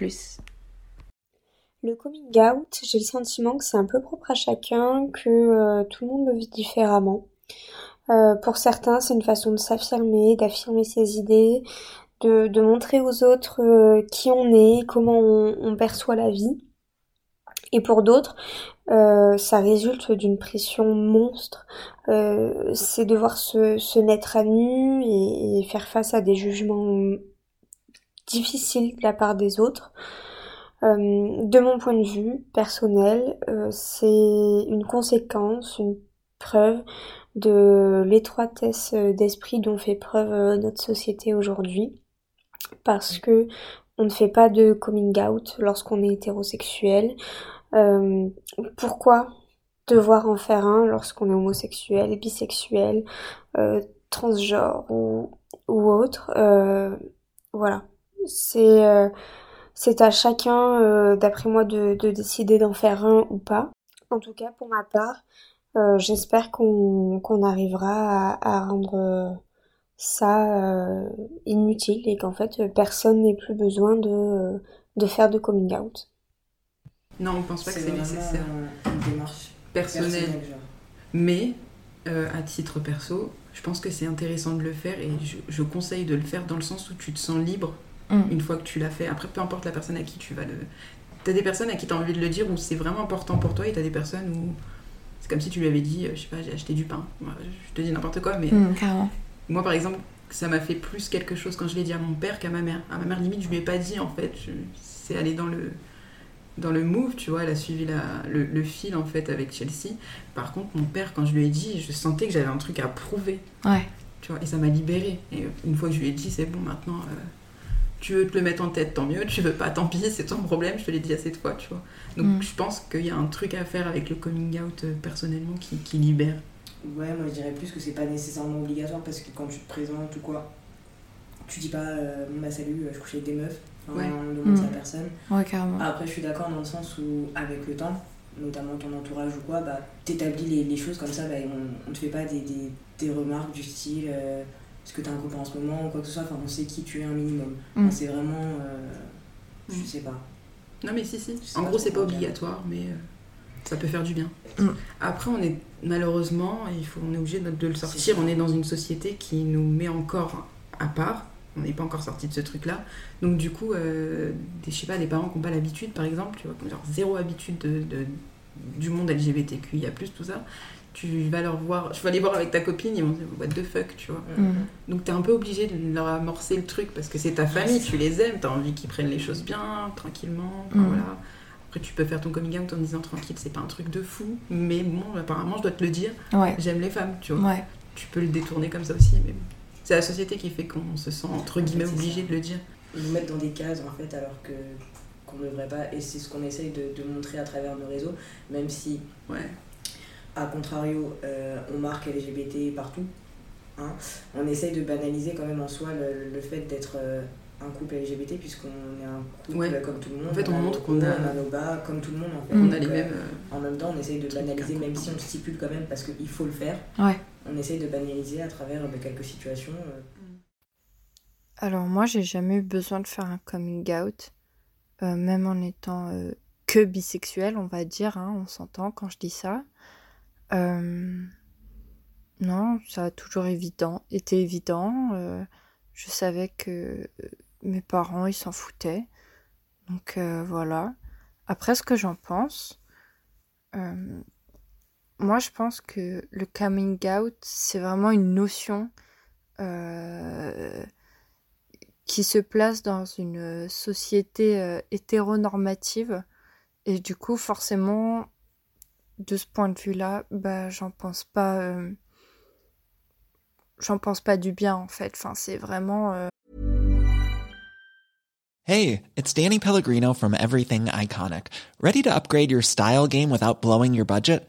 Le coming out, j'ai le sentiment que c'est un peu propre à chacun, que euh, tout le monde le vit différemment. Euh, pour certains, c'est une façon de s'affirmer, d'affirmer ses idées, de, montrer aux autres qui on est, comment on, perçoit la vie. Et pour d'autres, euh, ça résulte d'une pression monstre. Euh, c'est devoir se, se, mettre à nu et, et, faire face à des jugements difficiles de la part des autres. Euh, de mon point de vue personnel, euh, c'est une conséquence, une preuve de l'étroitesse d'esprit dont fait preuve notre société aujourd'hui. Parce que on ne fait pas de coming out lorsqu'on est hétérosexuel. Euh, pourquoi devoir en faire un lorsqu'on est homosexuel, bisexuel, euh, transgenre ou, ou autre euh, Voilà. C'est euh, c'est à chacun, euh, d'après moi, de, de décider d'en faire un ou pas. En tout cas, pour ma part, euh, j'espère qu'on qu'on arrivera à, à rendre ça inutile et qu'en fait personne n'ait plus besoin de, de faire de coming out. Non, on pense pas que c'est nécessaire. Une démarche personnelle. personnelle, genre. Mais euh, à titre perso, je pense que c'est intéressant de le faire et je, je, conseille de le faire dans le sens où tu te sens libre mm. une fois que tu l'as fait. Après, peu importe la personne à qui tu vas le. T'as des personnes à qui t'as envie de le dire où c'est vraiment important pour toi et t'as des personnes où c'est comme si tu lui avais dit, je sais pas, j'ai acheté du pain. Je te dis n'importe quoi, mais. Mm, moi, par exemple, ça m'a fait plus quelque chose quand je l'ai dit à mon père qu'à ma mère. À ma mère, limite, je lui ai pas dit en fait. C'est allé dans le dans le move, tu vois, elle a suivi la, le, le, fil en fait avec Chelsea. Par contre, mon père, quand je lui ai dit, je sentais que j'avais un truc à prouver. Ouais. Tu vois, et ça m'a libérée. Et une fois que je lui ai dit, c'est bon, maintenant, euh, tu veux te le mettre en tête, tant mieux. Tu veux pas, tant pis, c'est ton problème. Je te l'ai dit assez de fois, tu vois. Donc, mm. je pense qu'il y a un truc à faire avec le coming out euh, personnellement qui, qui libère. Ouais, moi je dirais plus que c'est pas nécessairement obligatoire parce que quand tu te présentes ou quoi, tu dis pas, euh, bah salut, je couche avec des meufs ouais. on demande mmh. à personne. Ouais, carrément. Après, je suis d'accord dans le sens où, avec le temps, notamment ton entourage ou quoi, bah, t'établis les, les, choses comme ça, bah, on, on te fait pas des, des, des remarques du style euh, est-ce que t'as un copain en ce moment ou quoi que ce soit, enfin, on sait qui tu es un minimum. Mmh. Enfin, c'est vraiment. Euh, je mmh. sais pas. Non, mais si, si. En gros, c'est pas obligatoire, mais euh, ça peut faire du bien. Après, on est malheureusement, il faut, on est obligé de, de le sortir, on est dans une société qui nous met encore à part on n'est pas encore sorti de ce truc là donc du coup euh, des, je sais pas des parents qui n'ont pas l'habitude par exemple tu vois genre zéro habitude de, de, du monde LGBTQIA tout ça tu vas leur voir je vais aller voir avec ta copine ils vont dire what the fuck tu vois mm. donc t'es un peu obligé de leur amorcer le truc parce que c'est ta famille tu les aimes t'as envie qu'ils prennent les choses bien tranquillement mm. voilà Après, tu peux faire ton coming out en disant tranquille, c'est pas un truc de fou, mais bon, apparemment, je dois te le dire. Ouais. J'aime les femmes, tu vois. Ouais. Tu peux le détourner comme ça aussi, mais bon. C'est la société qui fait qu'on se sent entre guillemets obligé de le dire. Ils nous mettent dans des cases en fait alors que qu'on ne devrait pas et c'est ce qu'on essaye de, de montrer à travers nos réseaux même si Ouais. à contrario euh, on marque LGBT partout hein, on essaye de banaliser quand même en soi le, le fait d'être euh, un couple LGBT puisqu'on est un couple Ouais. comme tout le monde En fait, on montre qu'on a- a nos bas comme tout le monde en fait On a les euh, mêmes, euh, en même temps on essaye de banaliser même si on stipule quand même parce qu'il faut le faire Ouais. On essaye de banaliser à travers euh, quelques situations euh, Alors moi, j'ai jamais eu besoin de faire un coming out, euh, même en étant que bisexuel, on va dire, hein, on s'entend quand je dis ça. Non, ça a toujours évident, été évident. je savais que mes parents, ils s'en foutaient. Donc voilà. Après, ce que j'en pense, moi, je pense que le coming out, c'est vraiment une notion euh, qui se place dans une société euh, hétéronormative. Et du coup, forcément, de ce point de vue-là, bah, j'en pense pas. euh, j'en pense pas du bien, en fait. C'est vraiment. euh, Hey, it's Danny Pellegrino from Everything Iconic. Ready to upgrade your style game without blowing your budget?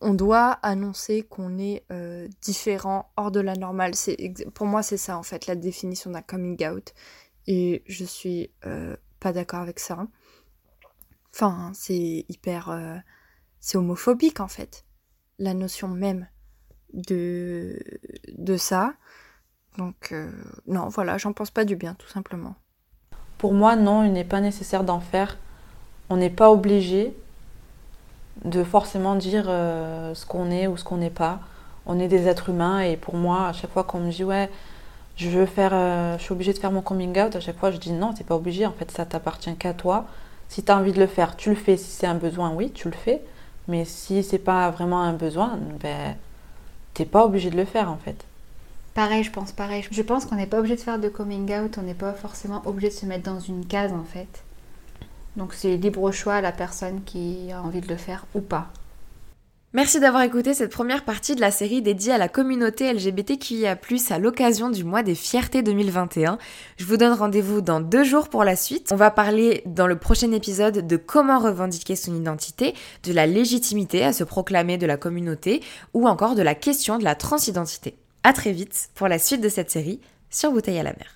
On doit annoncer qu'on est euh, différent, hors de la normale. C'est pour moi, c'est ça en fait la définition d'un coming out. Et je suis euh, pas d'accord avec ça. Enfin, c'est hyper, euh, c'est homophobique en fait, la notion même de de ça. Donc non, voilà, j'en pense pas du bien, tout simplement. Pour moi, non, il n'est pas nécessaire d'en faire. On n'est pas obligé de forcément dire euh, ce qu'on est ou ce qu'on n'est pas. On est des êtres humains et pour moi, à chaque fois qu'on me dit ouais, je veux faire, euh, je suis obligée de faire mon coming out, à chaque fois je dis non, t'es pas obligé. En fait, ça t'appartient qu'à toi. Si tu as envie de le faire, tu le fais. Si c'est un besoin, oui, tu le fais. Mais si c'est pas vraiment un besoin, ben t'es pas obligé de le faire en fait. Pareil, je pense pareil. Je pense qu'on n'est pas obligé de faire de coming out, on n'est pas forcément obligé de se mettre dans une case en fait. Donc c'est libre choix à la personne qui a envie de le faire ou pas. Merci d'avoir écouté cette première partie de la série dédiée à la communauté LGBTQIA+, à l'occasion du mois des fiertés 2021. Je vous donne rendez-vous dans deux jours pour la suite. On va parler dans le prochain épisode de comment revendiquer son identité, de la légitimité à se proclamer de la communauté, ou encore de la question de la transidentité. À très vite pour la suite de cette série sur Bouteille à la mer.